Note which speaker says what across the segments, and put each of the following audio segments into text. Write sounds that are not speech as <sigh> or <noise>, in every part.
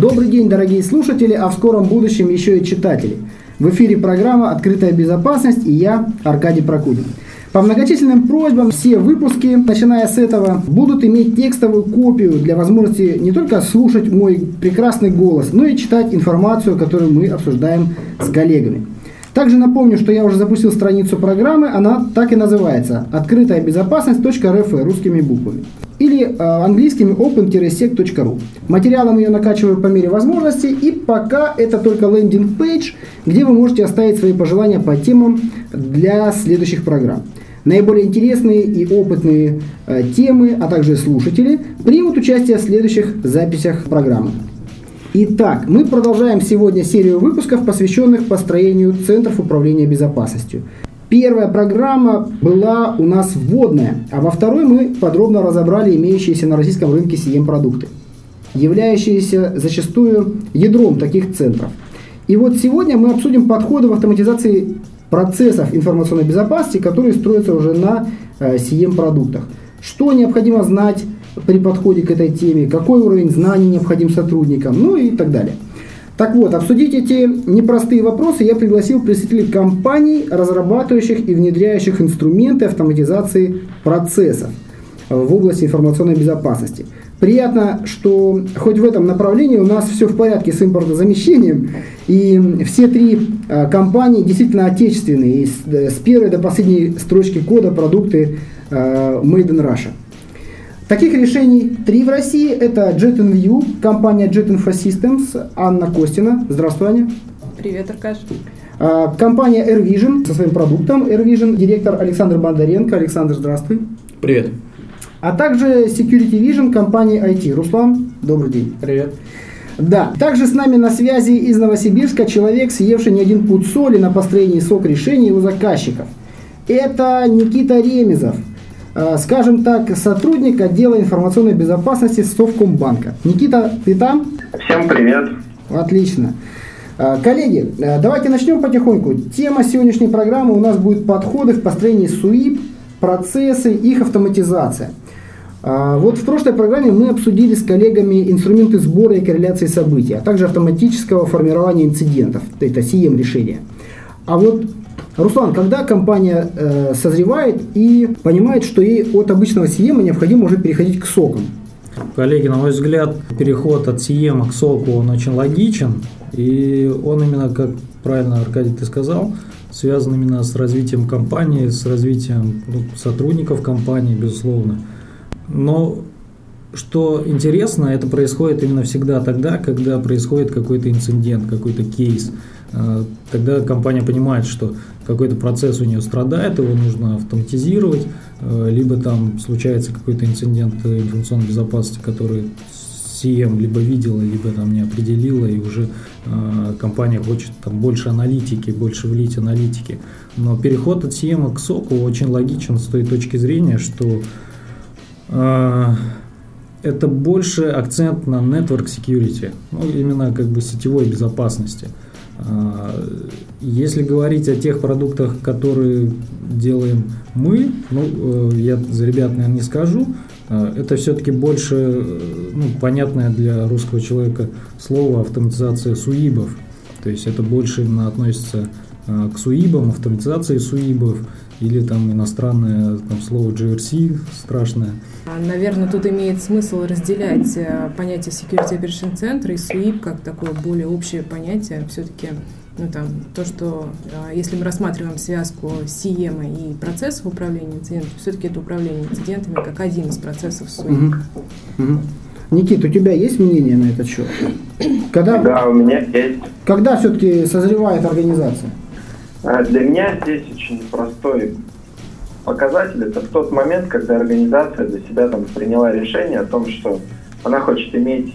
Speaker 1: Добрый день, дорогие слушатели, а в скором будущем еще и читатели. В эфире программа «Открытая безопасность» и я, Аркадий Прокудин. По многочисленным просьбам все выпуски, начиная с этого, будут иметь текстовую копию для возможности не только слушать мой прекрасный голос, но и читать информацию, которую мы обсуждаем с коллегами. Также напомню, что я уже запустил страницу программы, она так и называется «Открытая безопасность.рф» русскими буквами или э, английскими open-sec.ru. Материалом ее накачиваю по мере возможности, и пока это только лендинг-пейдж, где вы можете оставить свои пожелания по темам для следующих программ. Наиболее интересные и опытные э, темы, а также слушатели примут участие в следующих записях программы. Итак, мы продолжаем сегодня серию выпусков, посвященных построению центров управления безопасностью. Первая программа была у нас вводная, а во второй мы подробно разобрали имеющиеся на российском рынке CM-продукты, являющиеся зачастую ядром таких центров. И вот сегодня мы обсудим подходы в автоматизации процессов информационной безопасности, которые строятся уже на. Э, Что необходимо знать при подходе к этой теме, какой уровень знаний необходим сотрудникам, ну и так далее. Так вот, обсудить эти непростые вопросы я пригласил представителей компаний, разрабатывающих и внедряющих инструменты автоматизации процессов в области информационной безопасности. Приятно, что хоть в этом направлении у нас все в порядке с импортозамещением, и все три а, компании действительно отечественные, с первой до последней строчки кода продукты Made in Russia. Таких решений три в России. Это JetInView, компания Jet Systems, Анна Костина. Здравствуй, Аня.
Speaker 2: Привет, Аркаш.
Speaker 1: А, компания AirVision со своим продуктом AirVision, директор Александр Бондаренко. Александр, здравствуй.
Speaker 3: Привет.
Speaker 1: А также Security Vision компании IT. Руслан, добрый день.
Speaker 3: Привет.
Speaker 1: Да, также с нами на связи из Новосибирска человек, съевший не один пуд соли на построении сок решений у заказчиков. Это Никита Ремезов, скажем так, сотрудник отдела информационной безопасности Совкомбанка. Никита, ты там?
Speaker 4: Всем привет.
Speaker 1: Отлично. Э, коллеги, э, давайте начнем потихоньку. Тема сегодняшней программы у нас будет подходы в построении СУИП, процессы, их автоматизация. Вот в прошлой программе мы обсудили с коллегами инструменты сбора и корреляции событий, а также автоматического формирования инцидентов, это CM решения. А вот Руслан, когда компания э, созревает и понимает, что ей от обычного CM необходимо уже переходить к сокам?
Speaker 3: Коллеги, на мой взгляд, переход от CM к соку, он очень логичен. И он именно, как правильно, Аркадий, ты сказал, связан именно с развитием компании, с развитием ну, сотрудников компании, безусловно. Но что интересно, это происходит именно всегда тогда, когда происходит какой-то инцидент, какой-то кейс. Э, тогда компания понимает, что какой-то процесс у нее страдает, его нужно автоматизировать, э, либо там случается какой-то инцидент информационной безопасности, который CM либо видела, либо там не определила, и уже э, компания хочет там больше аналитики, больше влить аналитики. Но переход от CM к SOC очень логичен с той точки зрения, что э, это больше акцент на network security, ну, именно как бы сетевой безопасности. Э, а, если говорить о тех продуктах, которые делаем мы, ну, э, я за ребят, наверное, не скажу, а, это все-таки больше э, ну, понятное для русского человека слово автоматизация суибов. То есть это больше именно относится а, к суибам, автоматизации суибов, или там иностранное там, слово GRC страшное.
Speaker 2: Наверное, тут имеет смысл разделять э, понятие Security Operation Center и SWIP как такое более общее понятие. Все-таки ну, там, то, что э, если мы рассматриваем связку CM и процессов управления инцидентами, все-таки это управление инцидентами как один из процессов.
Speaker 1: Угу. Угу. Никит, у тебя есть мнение на этот счет?
Speaker 4: Когда, да, у меня есть.
Speaker 1: Когда все-таки созревает организация?
Speaker 4: А для меня здесь очень простой показатель. Это в тот момент, когда организация для себя там приняла решение о том, что она хочет иметь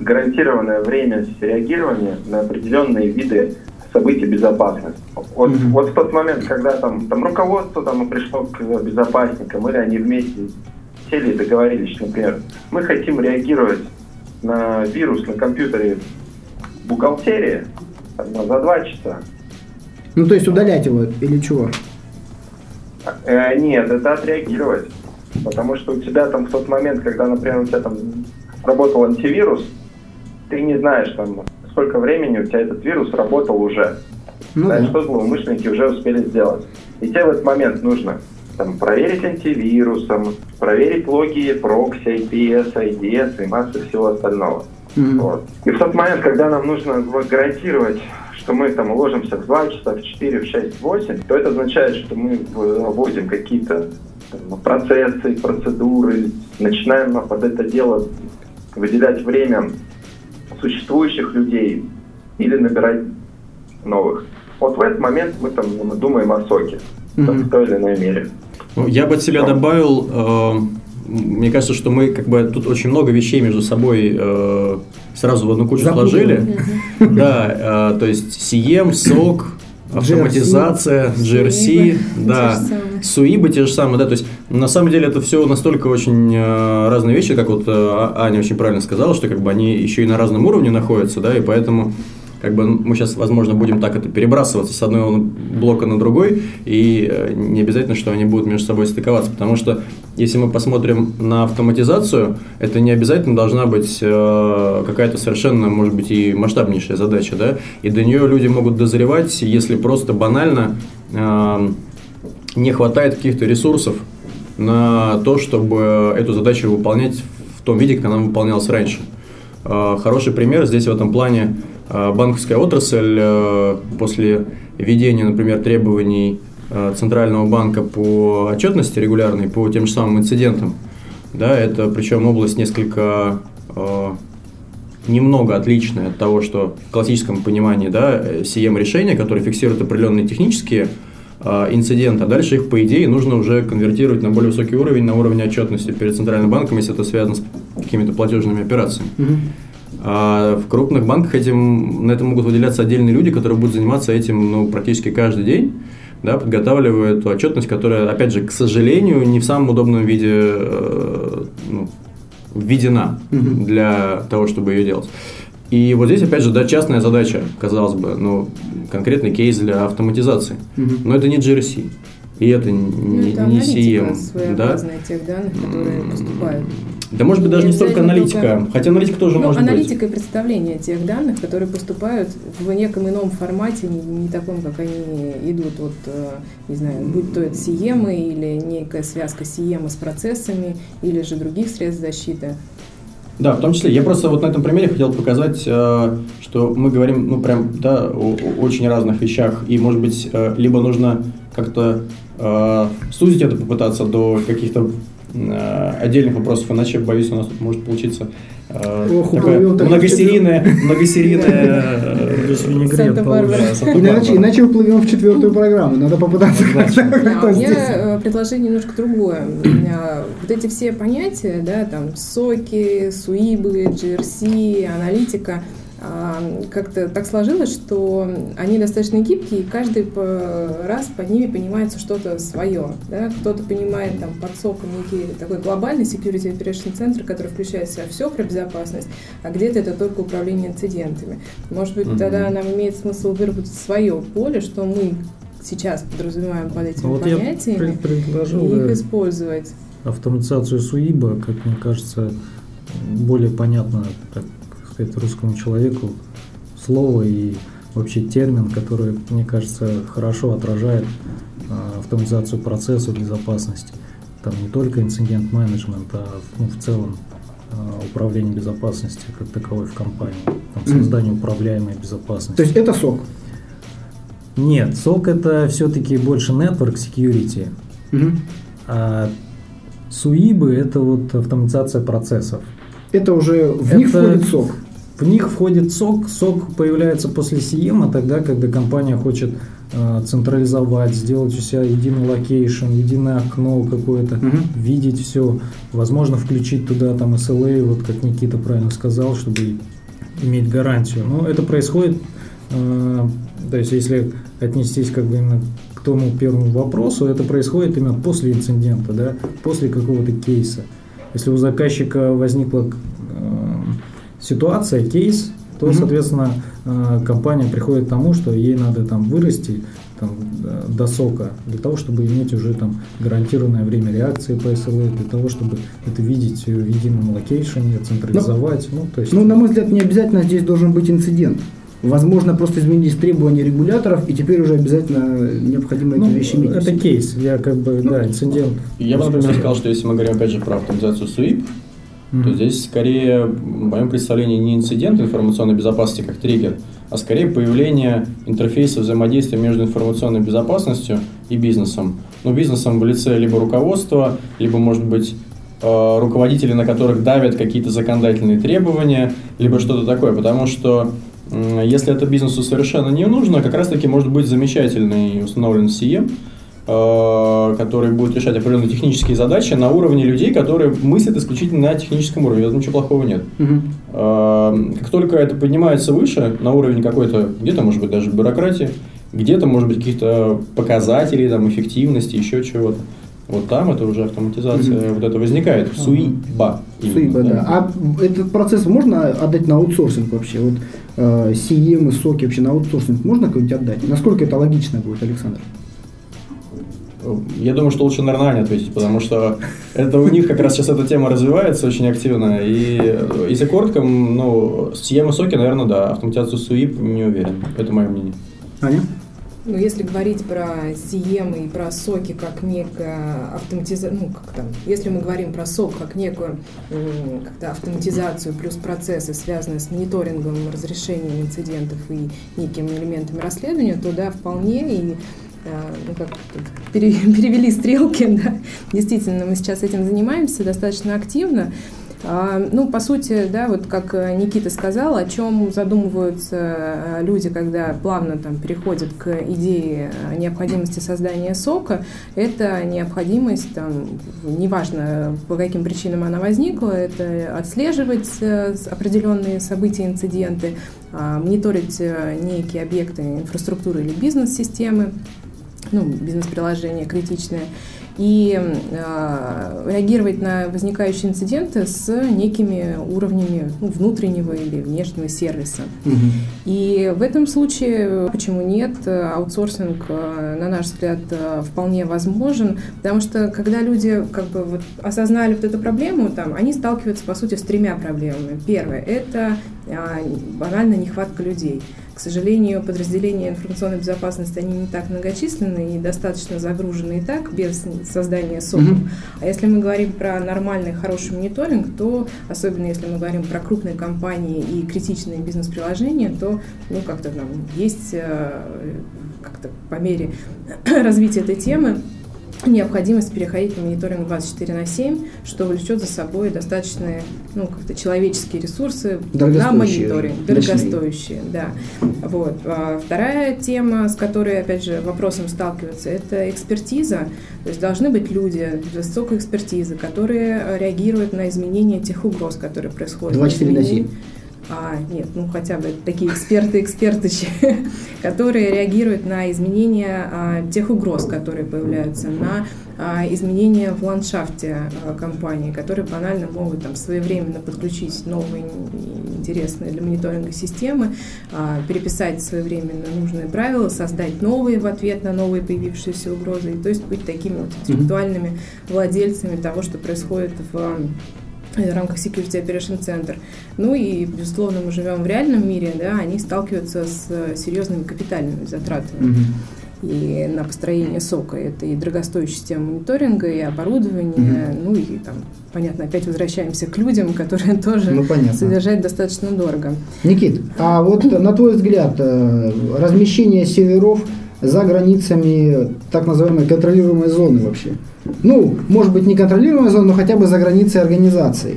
Speaker 4: гарантированное время реагирования на определенные виды событий безопасности. Вот, mm-hmm. вот в тот момент, когда там, там руководство там, пришло к безопасникам, или они вместе сели и договорились, что, например, мы хотим реагировать на вирус на компьютере бухгалтерии там, за два часа,
Speaker 1: ну, то есть удалять его или чего?
Speaker 4: Э, нет, это отреагировать. Потому что у тебя там в тот момент, когда, например, у тебя там работал антивирус, ты не знаешь, там, сколько времени у тебя этот вирус работал уже. Ну, да, да. Что злоумышленники уже успели сделать. И тебе в этот момент нужно там, проверить антивирусом, проверить логи прокси, IPS, IDS и массы всего остального. Mm-hmm. Вот. И в тот момент, когда нам нужно гарантировать что мы там уложимся в 2 часа, в 4, в 6, в 8, то это означает, что мы вводим какие-то процессы, процедуры, начинаем под это дело выделять время существующих людей или набирать новых. Вот в этот момент мы там думаем о соке mm-hmm. в той или иной мере.
Speaker 5: Ну, я бы от себя добавил, э, мне кажется, что мы как бы тут очень много вещей между собой э, сразу в одну кучу Запутали. сложили. <laughs> Да, э, то есть CM, SOC, автоматизация, GRC, да, суибы те же самые, да, то есть на самом деле это все настолько очень э, разные вещи, как вот э, Аня очень правильно сказала, что как бы они еще и на разном уровне находятся, да, и поэтому как бы мы сейчас, возможно, будем так это перебрасываться с одного блока на другой, и э, не обязательно, что они будут между собой стыковаться, потому что если мы посмотрим на автоматизацию, это не обязательно должна быть э, какая-то совершенно, может быть, и масштабнейшая задача, да, и до нее люди могут дозревать, если просто банально э, не хватает каких-то ресурсов на то, чтобы эту задачу выполнять в том виде, как она выполнялась раньше. Хороший пример здесь в этом плане банковская отрасль после введения, например, требований Э, Центрального банка по отчетности регулярной, по тем же самым инцидентам. Да, это причем область несколько э, немного отличная от того, что в классическом понимании да, CM решения, которые фиксируют определенные технические э, инциденты, а дальше их, по идее, нужно уже конвертировать на более высокий уровень, на уровень отчетности перед Центральным банком, если это связано с какими-то платежными операциями. Угу. А в крупных банках этим, на это могут выделяться отдельные люди, которые будут заниматься этим ну, практически каждый день да, подготавливают эту отчетность, которая, опять же, к сожалению, не в самом удобном виде э, ну, введена для того, чтобы ее делать. И вот здесь, опять же, да, частная задача, казалось бы, но конкретный кейс для автоматизации. Но это не GRC. И это ну, не, это не CM. Да?
Speaker 2: тех данных, которые поступают.
Speaker 5: Да может быть даже не столько аналитика, только... хотя аналитика тоже ну, может
Speaker 2: аналитика
Speaker 5: быть.
Speaker 2: и представление тех данных, которые поступают в неком ином формате, не, не таком, как они идут, вот, э, не знаю, будь то это CM или некая связка CM с процессами, или же других средств защиты.
Speaker 5: Да, в том числе. Я просто вот на этом примере хотел показать, э, что мы говорим, ну, прям, да, о, очень разных вещах, и, может быть, э, либо нужно как-то сузить это, попытаться до каких-то отдельных вопросов, иначе, боюсь, у нас тут может получиться э, Ох, такая многосерийная, многосерийная
Speaker 1: э, Иначе, иначе уплывем в четвертую программу, надо попытаться
Speaker 2: У меня предложение немножко другое. Вот эти все понятия, да, там, соки, суибы, GRC, аналитика – как-то так сложилось, что они достаточно гибкие, и каждый раз под ними понимается что-то свое. Да? Кто-то понимает там, под соком некий такой глобальный security operation центр, который включает в себя все про безопасность, а где-то это только управление инцидентами. Может быть, mm-hmm. тогда нам имеет смысл выработать свое поле, что мы сейчас подразумеваем под этими вот понятиями,
Speaker 3: я предложил, и
Speaker 2: их да, использовать.
Speaker 3: Автоматизацию СУИБа, как мне кажется, более понятно, так сказать, русскому человеку слово и вообще термин, который, мне кажется, хорошо отражает а, автоматизацию процесса безопасности. Там не только инцидент менеджмент, а ну, в целом а, управление безопасностью как таковой в компании, там, создание управляемой безопасности.
Speaker 1: То есть это сок?
Speaker 3: Нет, сок это все-таки больше network security. Угу. А СУИБы это вот автоматизация процессов.
Speaker 1: Это уже в это, них входит SOC.
Speaker 3: В них входит SOC. SOC появляется после CM, тогда, когда компания хочет э, централизовать, сделать у себя единый location, единое окно какое-то, угу. видеть все. Возможно, включить туда там SLA, вот как Никита правильно сказал, чтобы иметь гарантию. Но это происходит, э, то есть если отнестись как бы именно к тому первому вопросу, это происходит именно после инцидента, да, после какого-то кейса. Если у заказчика возникла ситуация, кейс, то, mm-hmm. соответственно, э, компания приходит к тому, что ей надо там вырасти, там, до SOC а, для того, чтобы иметь уже там гарантированное время реакции по SLA, для того, чтобы это видеть в едином location е, централизовать. Ну, то есть...
Speaker 1: ну, на мой взгляд, не обязательно здесь должен быть инцидент. Возможно, просто изменились требования регуляторов, и теперь уже обязательно необходимо
Speaker 3: ну,
Speaker 1: эти вещи иметь.
Speaker 3: Это кейс, я как бы, ну, да, инцидент.
Speaker 5: Я бы, например, сказал, что если мы говорим, опять же, про автоматизацию SWIP, mm-hmm. то здесь скорее, в моем представлении, не инцидент информационной безопасности как триггер, а скорее появление интерфейса взаимодействия между информационной безопасностью и бизнесом. Ну, бизнесом в лице либо руководства, либо, может быть, э, руководители, на которых давят какие-то законодательные требования, либо что-то такое, потому что если это бизнесу совершенно не нужно, как раз-таки может быть замечательный установлен CM, э, который будет решать определенные технические задачи на уровне людей, которые мыслят исключительно на техническом уровне. В этом ничего плохого нет. Угу. Как только это поднимается выше, на уровень какой-то, где-то, может быть, даже бюрократии, где-то, может быть, каких-то показателей, там, эффективности, еще чего-то, вот там это уже автоматизация, mm-hmm. вот это возникает, суиба.
Speaker 1: Суиба, да. да. А этот процесс можно отдать на аутсорсинг вообще? Вот э, CEM и соки вообще на аутсорсинг можно какой-нибудь отдать? Насколько это логично будет, Александр?
Speaker 5: Я думаю, что лучше, наверное, Аня ответить, потому что это у них как раз сейчас эта тема развивается очень активно. И если коротко, ну, CM и соки, наверное, да. Автоматизацию SUIP не уверен. Это мое мнение.
Speaker 1: Аня?
Speaker 2: Ну, если говорить про CM и про соки как некая автоматизацию, ну, как там, если мы говорим про сок как некую как-то автоматизацию плюс процессы, связанные с мониторингом, разрешением инцидентов и некими элементами расследования, то да, вполне и ну, как <laughs> перевели стрелки, <laughs> да, действительно, мы сейчас этим занимаемся достаточно активно. А, ну, по сути, да, вот как э, Никита сказал, о чем задумываются э, люди, когда плавно там переходят к идее э, необходимости создания сока, это необходимость, там, неважно, по каким причинам она возникла, это отслеживать определенные события, инциденты, а, мониторить некие объекты инфраструктуры или бизнес-системы, ну, бизнес-приложения критичные, и э, реагировать на возникающие инциденты с некими уровнями ну, внутреннего или внешнего сервиса. Угу. И в этом случае, почему нет, аутсорсинг, э, на наш взгляд, э, вполне возможен, потому что когда люди как бы вот осознали вот эту проблему, там, они сталкиваются, по сути, с тремя проблемами. Первое – это банально нехватка людей. К сожалению, подразделения информационной безопасности, они не так многочисленны и достаточно загружены и так, без создания СОК. Mm-hmm. А если мы говорим про нормальный, хороший мониторинг, то, особенно если мы говорим про крупные компании и критичные бизнес-приложения, то, ну, как-то там есть э, как-то по мере <clears throat> развития этой темы необходимость переходить на мониторинг 24 на 7, что влечет за собой достаточные, ну, как-то человеческие ресурсы на мониторинг, дорогостоящие, да. Вот. А вторая тема, с которой, опять же, вопросом сталкиваются, это экспертиза. То есть должны быть люди высокой экспертизы, которые реагируют на изменения тех угроз, которые происходят.
Speaker 1: 24 на 7
Speaker 2: а, нет, ну хотя бы такие эксперты-эксперты, <laughs> которые реагируют на изменения а, тех угроз, которые появляются, на а, изменения в ландшафте а, компании, которые банально могут там своевременно подключить новые интересные для мониторинга системы, а, переписать своевременно нужные правила, создать новые в ответ на новые появившиеся угрозы, и то есть быть такими вот интеллектуальными владельцами того, что происходит в в рамках Security Operation Center. Ну и, безусловно, мы живем в реальном мире, да, они сталкиваются с серьезными капитальными затратами. Mm-hmm. И на построение сока это и дорогостоящая система мониторинга, и оборудование, mm-hmm. ну и там, понятно, опять возвращаемся к людям, которые <laughs> тоже ну, содержать достаточно дорого.
Speaker 1: Никит, а вот на твой взгляд, э, размещение серверов за границами так называемой контролируемой зоны вообще. Ну, может быть, не контролируемой зоны, но хотя бы за границей организации.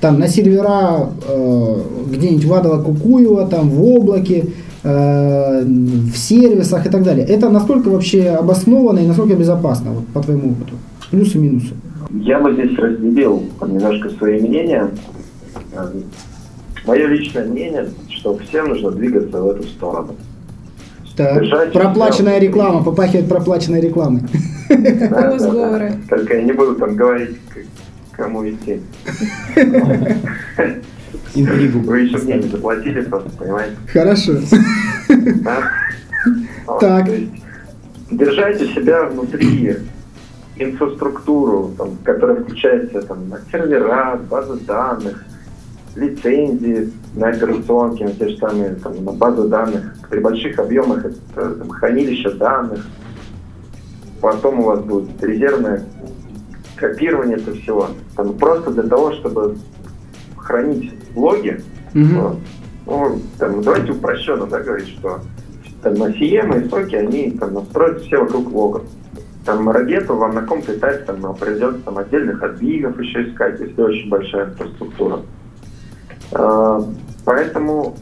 Speaker 1: Там на сервера э, где-нибудь в Адово-Кукуево, там в облаке, э, в сервисах и так далее. Это насколько вообще обоснованно и насколько безопасно, вот, по твоему опыту? Плюсы и минусы.
Speaker 4: Я бы здесь разделил немножко свои мнения. Мое личное мнение, что всем нужно двигаться в эту сторону.
Speaker 1: Так. Проплаченная реклама, попахивает проплаченной рекламой.
Speaker 2: Да, сговоры.
Speaker 4: Только я не буду там говорить, кому идти.
Speaker 3: Интригу.
Speaker 4: Вы еще мне не заплатили просто, понимаете?
Speaker 1: Хорошо.
Speaker 4: Да? <laughs>
Speaker 1: Так.
Speaker 4: держать у себя внутри инфраструктуру, там, которая включается там, на сервера, базы данных, лицензии на операционке, на те же самые там, на базы данных, при больших объемах это там, хранилища данных. Потом у вас будет резервное копирование этого всего. Там, просто для того, чтобы хранить логи,
Speaker 1: Мгм.
Speaker 4: ну, там, давайте упрощенно да, говорить, что там, на CM и соки, они там, настроят все вокруг логов. Там ракету вам на каком-то этапе там, придется там, отдельных админов еще искать, если очень большая инфраструктура. А, поэтому,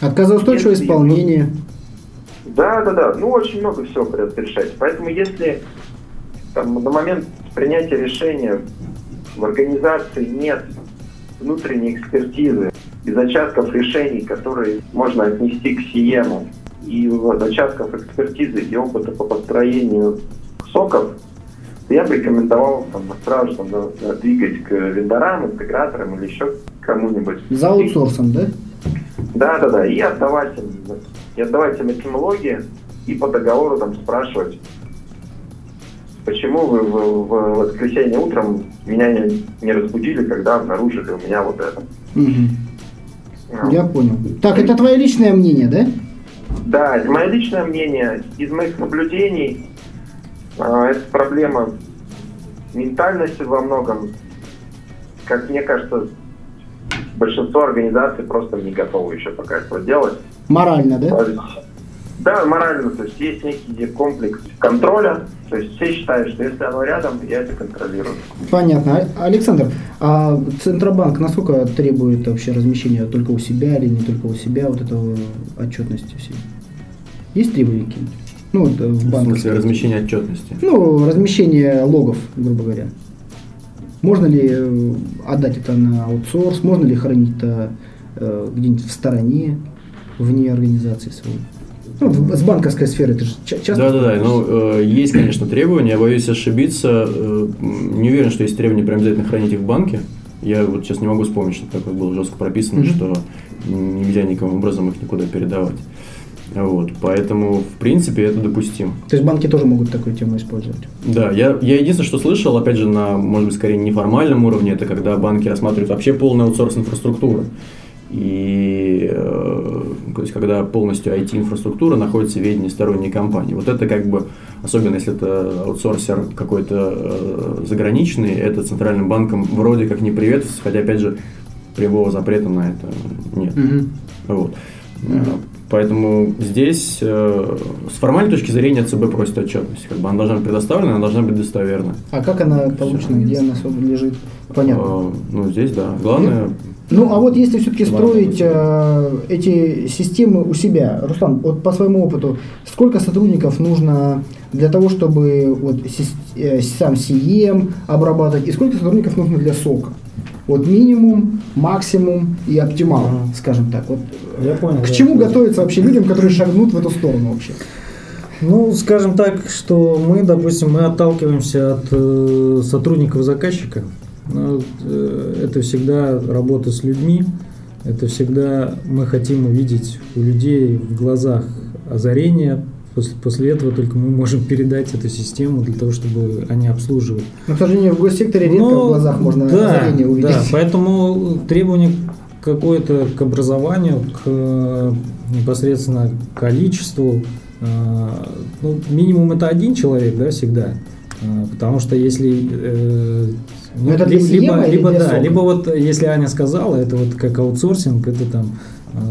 Speaker 1: Отказоустойчивое
Speaker 4: Если-
Speaker 1: исполнение.
Speaker 4: да, да, да, ну очень много всего придется решать. Поэтому если там, на момент принятия решения в организации нет внутренней экспертизы и зачатков решений, которые можно отнести к СИЕМу, и зачатков экспертизы и опыта по построению соков, я бы рекомендовал там, сразу там, да, двигать к вендорам, интеграторам или еще кому-нибудь.
Speaker 1: За аутсорсом, да?
Speaker 4: Да, да, да. И отдавать им, и отдавать им этимологии и по договору там спрашивать, почему вы в, в воскресенье утром меня не, не разбудили, когда обнаружили у меня вот это. Ну,
Speaker 1: Я понял. Так, это твое личное мнение, да?
Speaker 4: Да, это мое личное мнение. Из моих наблюдений а, это проблема ментальности во многом. Как мне кажется, большинство организаций просто не готовы еще пока этого делать.
Speaker 1: Морально, да?
Speaker 4: То есть, Да, морально, то есть есть некий комплекс контроля, то есть все считают, что если оно рядом, я это контролирую.
Speaker 1: Понятно. А- Александр, а Центробанк насколько требует вообще размещения только у себя или не только у себя вот этого отчетности всей? Есть требования какие-нибудь? Ну, вот, э, в
Speaker 5: В
Speaker 1: банках.
Speaker 5: смысле размещения отчетности.
Speaker 1: Ну, размещение логов, грубо говоря. Можно ли э, отдать это на аутсорс? Можно ли хранить это э, где-нибудь в стороне, вне организации своей? Ну, с банковской сферы это же ча- часто.
Speaker 5: Да, да, да. Ну, э, есть, конечно, требования. Я боюсь ошибиться. Э, не уверен, что есть требования прям обязательно хранить их в банке. Я вот сейчас не могу вспомнить, что такое было жестко прописано,
Speaker 1: Мгм.
Speaker 5: что нельзя никаким образом их никуда передавать. Вот, поэтому, в принципе, это допустимо.
Speaker 1: То есть банки тоже могут такую тему использовать.
Speaker 5: Да, я, я единственное, что слышал, опять же, на, может быть, скорее неформальном уровне, это когда банки рассматривают вообще полный аутсорс инфраструктуры. И э, то есть, когда полностью IT-инфраструктура находится в ведении сторонней компании. Вот это как бы, особенно если это аутсорсер какой-то э, заграничный, это центральным банком вроде как не приветствуется, хотя, опять же, прямого запрета на это нет. Вот. Э, Поэтому здесь э, с формальной точки зрения ЦБ просит отчетность. Как бы она должна быть предоставлена, она должна быть достоверна.
Speaker 1: А как она получена, где она лежит? Понятно.
Speaker 5: Э, ну, здесь, да. Главное,
Speaker 1: Ну, а вот если все-таки строить э, эти системы у себя, Руслан, вот по своему опыту, сколько сотрудников нужно для того, чтобы вот сис- э, сам CEM обрабатывать, и сколько сотрудников нужно для сока? Вот минимум, максимум и оптимал,
Speaker 3: Ага.
Speaker 1: скажем так. Вот э,
Speaker 3: Я понял.
Speaker 1: к
Speaker 3: да.
Speaker 1: чему готовиться вообще людям, которые шагнут в эту сторону вообще?
Speaker 3: Ну, скажем так, что мы, допустим, мы отталкиваемся от э, сотрудников заказчика. Ну, э, это всегда работа с людьми. Это всегда мы хотим увидеть у людей в глазах озарение. После, после этого только мы можем передать эту систему для того, чтобы они обслуживали.
Speaker 1: Но, к сожалению, в госсекторе редко
Speaker 3: Ну,
Speaker 1: в глазах можно
Speaker 3: да,
Speaker 1: озарение увидеть.
Speaker 3: Да, поэтому требование какое-то к образованию, к э, непосредственно количеству, э, ну, минимум это один человек, да, всегда. Э, Потому что если ну,
Speaker 1: Но это
Speaker 3: либо, либо, либо да, либо вот если Аня сказала, это вот как аутсорсинг, это там,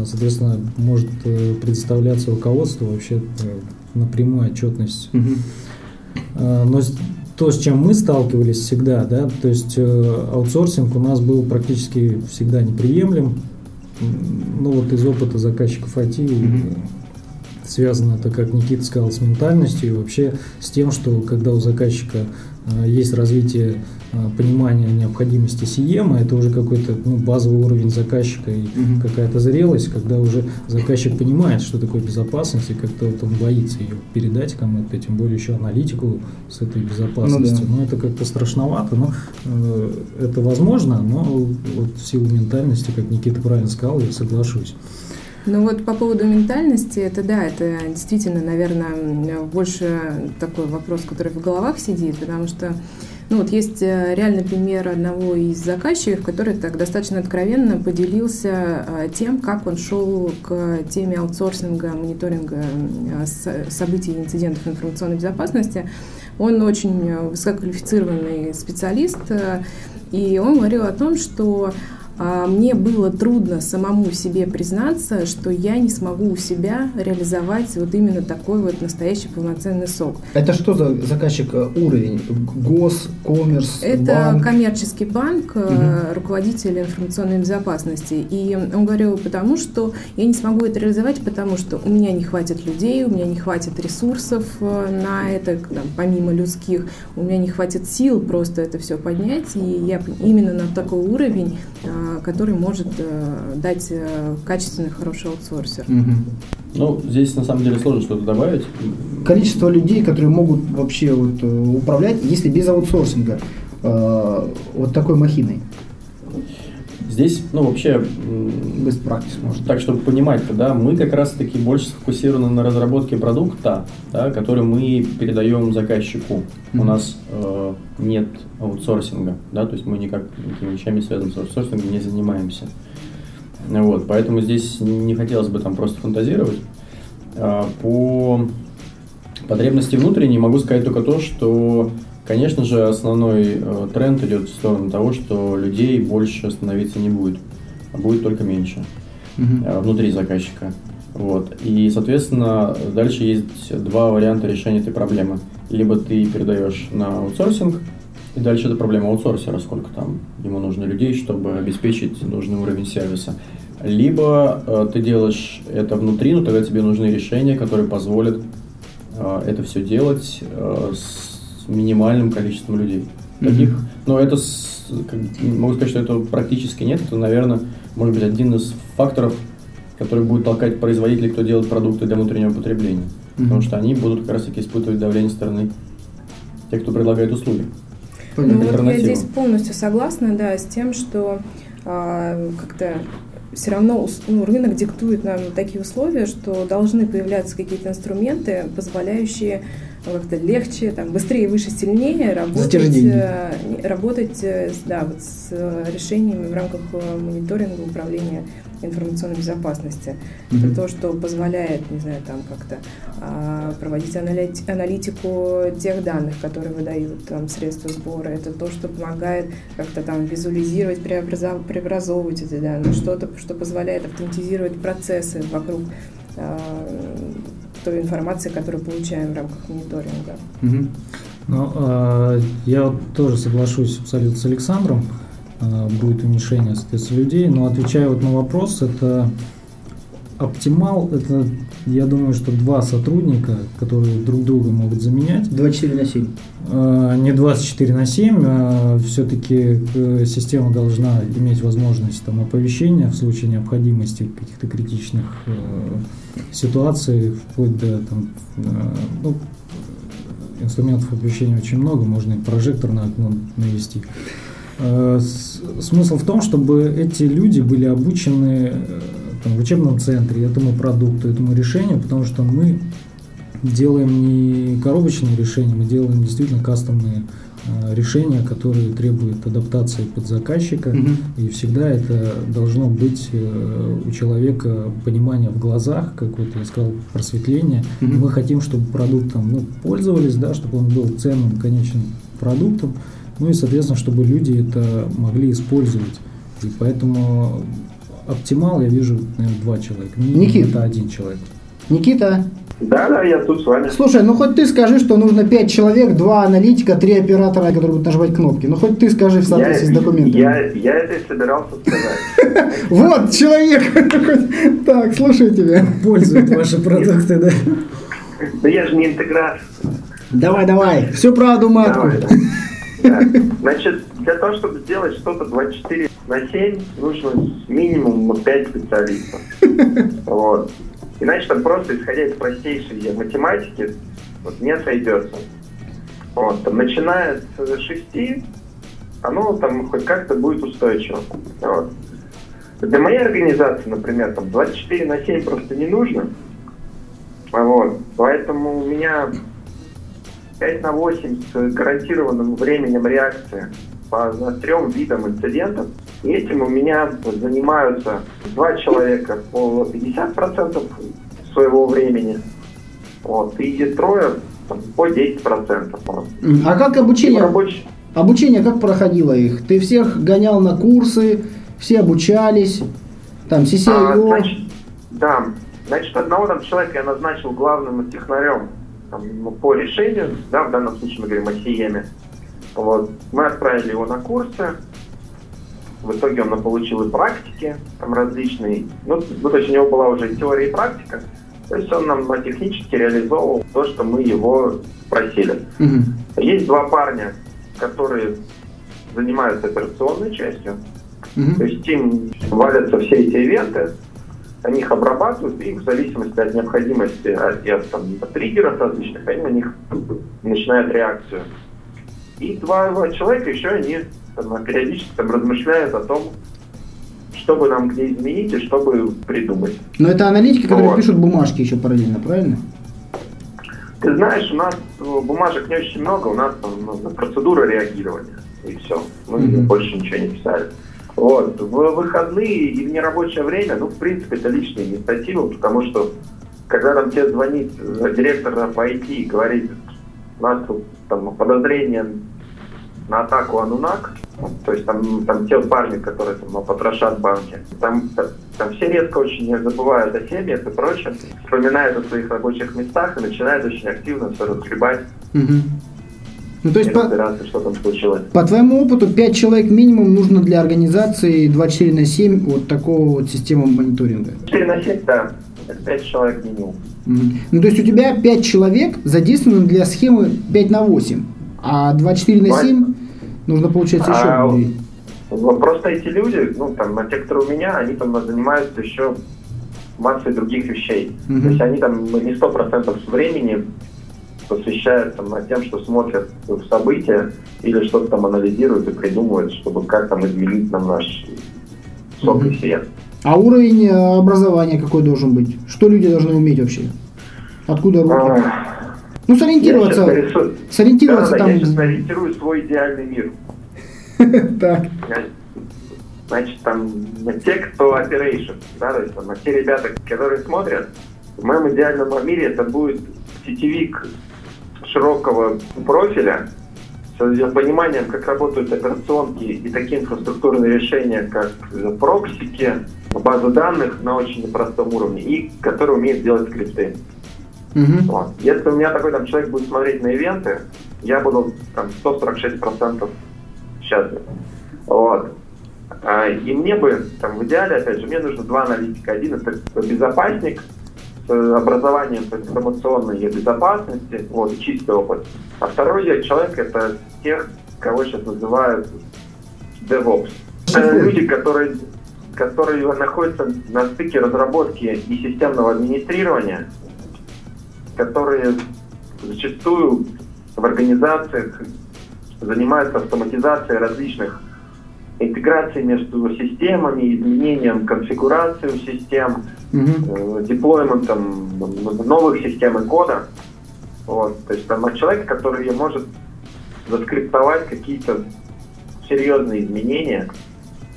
Speaker 3: соответственно, может э, предоставляться руководству вообще э, напрямую отчетность. Э, Но то, с чем мы сталкивались всегда, да, то есть э, аутсорсинг у нас был практически всегда неприемлем. Ну вот из опыта заказчиков IT
Speaker 1: Мгм.
Speaker 3: Связано это, как Никита сказал, с ментальностью и вообще с тем, что когда у заказчика э, есть развитие э, понимания необходимости CM, это уже какой-то ну, базовый уровень заказчика и
Speaker 1: Мгм.
Speaker 3: какая-то зрелость, когда уже заказчик понимает, что такое безопасность, и как-то вот он боится ее передать кому-то, тем более еще аналитику с этой безопасностью.
Speaker 1: Ну
Speaker 3: Ну, это как-то страшновато, но э, это возможно, но вот в силу ментальности, как Никита правильно сказал, я соглашусь.
Speaker 2: Ну вот по поводу ментальности, это да, это действительно, наверное, больше такой вопрос, который в головах сидит, потому что ну вот есть э, реальный пример одного из заказчиков, который так достаточно откровенно поделился э, тем, как он шел к теме аутсорсинга, мониторинга э, событий и инцидентов информационной безопасности. Он очень высококвалифицированный специалист, и он говорил о том, что мне было трудно самому себе признаться, что я не смогу у себя реализовать вот именно такой вот настоящий полноценный сок.
Speaker 1: Это что за заказчик э, уровень? Гос, коммерс,
Speaker 2: Это банк? коммерческий банк, угу. руководитель информационной безопасности. И он говорил, потому что я не смогу это реализовать, потому что у меня не хватит людей, у меня не хватит ресурсов э, на это, там, помимо людских, у меня не хватит сил просто это все поднять. И я именно на такой уровень а, который может э, дать э, качественный, хороший аутсорсер. Угу.
Speaker 5: Ну, здесь на самом деле сложно что-то добавить.
Speaker 1: Количество людей, которые могут вообще вот, э, управлять, если без аутсорсинга, вот такой махиной.
Speaker 5: Здесь, ну, вообще...
Speaker 1: Без практики, может.
Speaker 5: Так, чтобы понимать, да, мы как раз-таки больше сфокусированы на разработке продукта, да, который мы передаем заказчику. Mm-hmm. У нас э, нет аутсорсинга, да, то есть мы никак никакими вещами, связанными с аутсорсингом, не занимаемся. Вот, поэтому здесь не хотелось бы там просто фантазировать. А, по потребности внутренней могу сказать только то, что Конечно же, основной э, тренд идет в сторону того, что людей больше становиться не будет, а будет только меньше угу. внутри заказчика. Вот. И, соответственно, дальше есть два варианта решения этой проблемы. Либо ты передаешь на аутсорсинг, и дальше это проблема аутсорсера, сколько там ему нужно людей, чтобы обеспечить нужный уровень сервиса. Либо э, ты делаешь это внутри, но тогда тебе нужны решения, которые позволят э, это все делать э, с минимальным количеством людей. Таких, mm-hmm. но это, как, могу сказать, что это практически нет. Это, наверное, может быть один из факторов, который будет толкать производителей, кто делает продукты для внутреннего потребления. Mm-hmm. Потому что они будут как раз таки испытывать давление стороны тех, кто предлагает услуги.
Speaker 2: Ну, вот я здесь полностью согласна, да, с тем, что а, как-то все равно ну, рынок диктует нам такие условия, что должны появляться какие-то инструменты, позволяющие как-то легче, там, быстрее, выше, сильнее работать, э, работать э, да, вот с э, решениями в рамках мониторинга управления информационной безопасности. Mm-hmm. Это то, что позволяет, не знаю, там как-то а, проводить аналитику тех данных, которые выдают там средства сбора. Это то, что помогает как-то там визуализировать, преобразов, преобразовывать эти данные. Что-то, что позволяет автоматизировать процессы вокруг а, той информации, которую получаем в рамках мониторинга. Угу.
Speaker 3: Ну, э, я тоже соглашусь абсолютно с Александром. Э, будет уменьшение, соответственно, людей. Но отвечая вот на вопрос, это оптимал, это, я думаю, что два сотрудника, которые друг друга могут заменять.
Speaker 1: 24 на 7.
Speaker 3: Э, не 24 на 7, а все-таки э, система должна иметь возможность там, оповещения в случае необходимости каких-то критичных э, ситуаций, вплоть до там, ну, инструментов оповещения очень много, можно и прожектор на окно навести. Смысл в том, чтобы эти люди были обучены там, в учебном центре этому продукту, этому решению, потому что мы делаем не коробочные решения, мы делаем действительно кастомные э, решения, которые требуют адаптации под заказчика, угу. и всегда это должно быть э, у человека понимание в глазах, как вот я сказал, просветление. Угу. Мы хотим, чтобы продуктом ну, пользовались, да, чтобы он был ценным конечным продуктом, ну и, соответственно, чтобы люди это могли использовать. И поэтому оптимал я вижу, наверное, два человека.
Speaker 1: Никита.
Speaker 3: Это один человек.
Speaker 1: Никита.
Speaker 4: Да, да, я тут с вами.
Speaker 1: Слушай, ну хоть ты скажи, что нужно пять человек, два аналитика, три оператора, которые будут нажимать кнопки. Ну хоть ты скажи в соответствии с документами.
Speaker 4: Я, я это и собирался сказать. <laughs>
Speaker 1: Вот человек. <laughs> Так, слушай тебя.
Speaker 3: Пользуют <laughs> ваши продукты, да?
Speaker 4: Да я же не интегратор.
Speaker 1: Давай, давай, всю правду матку.
Speaker 4: Значит, для того, чтобы сделать что-то 24 на 7, нужно минимум 5 специалистов. <laughs> Вот. Иначе там просто, исходя из простейшей математики, вот, не сойдется. Вот, там, начиная с 6, оно там хоть как-то будет устойчиво. Вот. Для моей организации, например, там 24 на 7 просто не нужно. Вот. Поэтому у меня 5 на 8 с гарантированным временем реакции по трем видам инцидентов. Этим у меня занимаются два человека по 50% своего времени. Вот, и трое по 10%.
Speaker 1: А как обучение? Рабочий... Обучение как проходило их? Ты всех гонял на курсы, все обучались, там CCIO? А,
Speaker 4: значит, да, значит, одного там человека я назначил главным технарем там, ну, по решению, да, в данном случае мы говорим о СИЕМе. Вот. Мы отправили его на курсы, в итоге он получил и практики там различные. Ну, то есть у него была уже теория и практика. То есть он нам технически реализовывал то, что мы его просили. Угу. Есть два парня, которые занимаются операционной частью. Угу. То есть им валятся все эти ивенты, они их обрабатывают, и в зависимости от необходимости, от, от, там, от триггеров различных, они на них начинают реакцию. И два человека еще они там, периодически там, размышляют о том, чтобы нам где изменить и чтобы придумать.
Speaker 1: Но это аналитики, которые вот. пишут бумажки еще параллельно, правильно?
Speaker 4: Ты знаешь, у нас бумажек не очень много, у нас там ну, процедура реагирования, и все. Мы mm-hmm. больше ничего не писали. Вот. В выходные и в нерабочее время, ну, в принципе, это личная инициатива, потому что когда там тебе звонит э, директор по IT и говорит, у нас тут там подозрение на атаку Анунак, то есть там, там те парни, которые там потрошат банки, там, там все резко очень забывают о себе и прочее, вспоминают о своих рабочих местах и начинают очень активно все разгребать. Угу.
Speaker 1: Ну, то есть, по, что там случилось. по твоему опыту, 5 человек минимум нужно для организации 24 на 7 вот такого вот системы мониторинга?
Speaker 4: 4 на 7, да. 5 человек минимум.
Speaker 1: Ну, то есть у тебя 5 человек задействованы для схемы 5 на 8, а 24 на 7 нужно, получается, еще а, людей.
Speaker 4: Просто эти люди, ну, там, а те, кто у меня, они там занимаются еще массой других вещей. Угу. То есть они там не сто процентов времени посвящают там, над тем, что смотрят в события или что-то там анализируют и придумывают, чтобы как там изменить нам наш сок и свет.
Speaker 1: А уровень э, образования какой должен быть? Что люди должны уметь вообще? Откуда руки? А, ну, сориентироваться. Нарисую... Сориентироваться
Speaker 4: да,
Speaker 1: там.
Speaker 4: Я сейчас ориентирую свой идеальный мир. <laughs>
Speaker 1: Так.
Speaker 4: Значит, там те, кто operation, да, то есть там, те ребята, которые смотрят, в моем идеальном мире это будет сетевик широкого профиля, с пониманием, как работают операционки и такие инфраструктурные решения, как проксики, базы данных на очень непростом уровне, и который умеет делать скрипты. Mm-hmm. Вот. Если у меня такой там человек будет смотреть на ивенты, я буду там 146% счастлив. Вот. А, и мне бы, там, в идеале, опять же, мне нужно два аналитика. Один это безопасник, образованием по информационной безопасности, вот, чистый опыт. А второй человек это тех, кого сейчас называют DevOps. Это люди, которые, которые находятся на стыке разработки и системного администрирования, которые зачастую в организациях занимаются автоматизацией различных интеграцией между системами, изменением конфигурации систем, деплойментом новых систем и кода. Вот. То есть там человек, который может заскриптовать какие-то серьезные изменения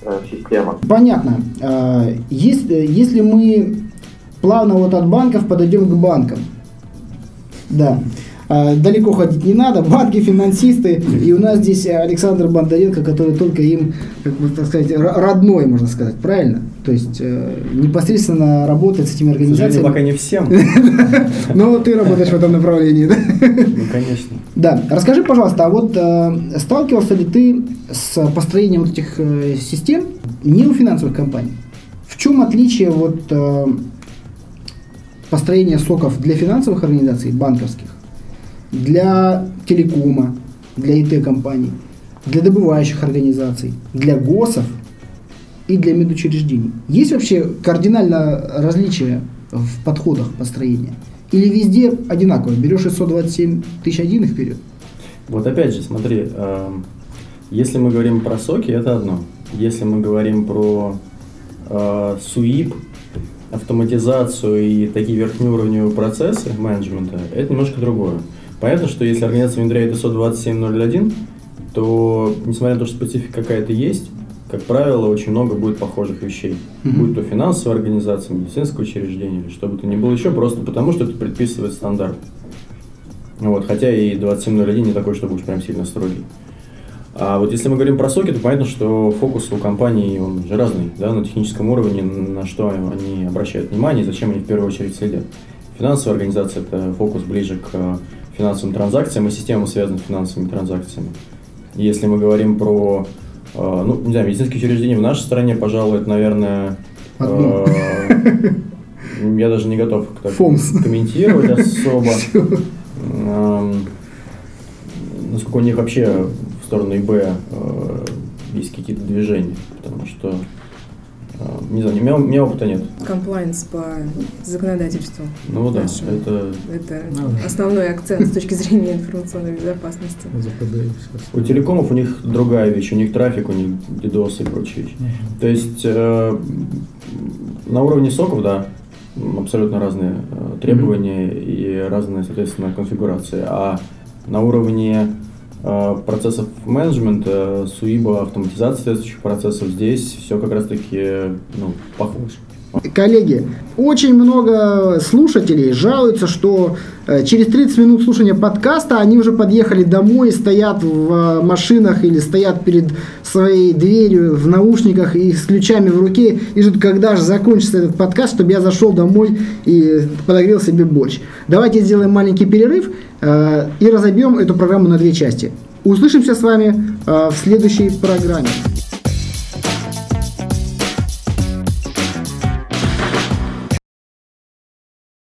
Speaker 4: э, в системах.
Speaker 1: Понятно. А, если, если мы плавно вот от банков подойдем к банкам, да, а, далеко ходить не надо, банки, финансисты, и у нас здесь Александр Бондаренко, который только им, как бы так сказать, родной, можно сказать, правильно? То есть э, непосредственно работает с этими организациями.
Speaker 5: пока не всем. <laughs>
Speaker 1: Но ты работаешь в этом направлении, да?
Speaker 5: Ну, конечно.
Speaker 1: Да. Расскажи, пожалуйста, а вот э, сталкивался ли ты с построением этих э, систем не у финансовых компаний? В чем отличие вот построения соков для финансовых организаций, банковских, для телекома, для ИТ-компаний, для добывающих организаций, для ГОСов и для медучреждений. Есть вообще кардинально различия в подходах построения? Или везде одинаково? Берешь 627 тысяч один и вперед?
Speaker 5: Вот опять же, смотри, э, если мы говорим про соки, это одно. Если мы говорим про э, СУИП, автоматизацию и такие верхнеуровневые процессы менеджмента, это немножко другое. Понятно, что если организация внедряет ISO 27001, то, несмотря на то, что специфика какая-то есть, как правило, очень много будет похожих вещей. Mm-hmm. Будь то финансовая организация, медицинское учреждение или что бы то ни было еще, просто потому что это предписывает стандарт. Вот, хотя и 2701 не такой, чтобы уж прям сильно строгий. А вот если мы говорим про соки, то понятно, что фокус у компаний он же разный, да, на техническом уровне, на что они обращают внимание, зачем они в первую очередь следят. Финансовая организация – это фокус ближе к финансовым транзакциям и системам, связанным с финансовыми транзакциями. Если мы говорим про, э, ну, не знаю, медицинские учреждения в нашей стране, пожалуй, это, наверное, э, <laughs> я даже не готов так, комментировать особо. <laughs> Насколько у них вообще сторону ИБ э, есть какие-то движения, потому что э, не знаю, у меня, у меня опыта нет.
Speaker 2: Комплайнс по законодательству.
Speaker 5: Ну да, нашему. это...
Speaker 2: Это ну, да. основной акцент с точки зрения информационной безопасности.
Speaker 5: У телекомов у них другая вещь, у них трафик, у них DDoS и прочие вещи. Uh-huh. То есть э, на уровне соков, да, абсолютно разные э, требования uh-huh. и разные, соответственно, конфигурации. А на уровне процессов менеджмента, суиба, автоматизация следующих процессов, здесь все как раз-таки ну, похоже.
Speaker 1: Коллеги, очень много слушателей жалуются, что э, через 30 минут слушания подкаста они уже подъехали домой, стоят в э, машинах или стоят перед своей дверью в наушниках и с ключами в руке и ждут, когда же закончится этот подкаст, чтобы я зашел домой и подогрел себе борщ. Давайте сделаем маленький перерыв и разобьем эту программу на две части. Услышимся с вами в следующей программе.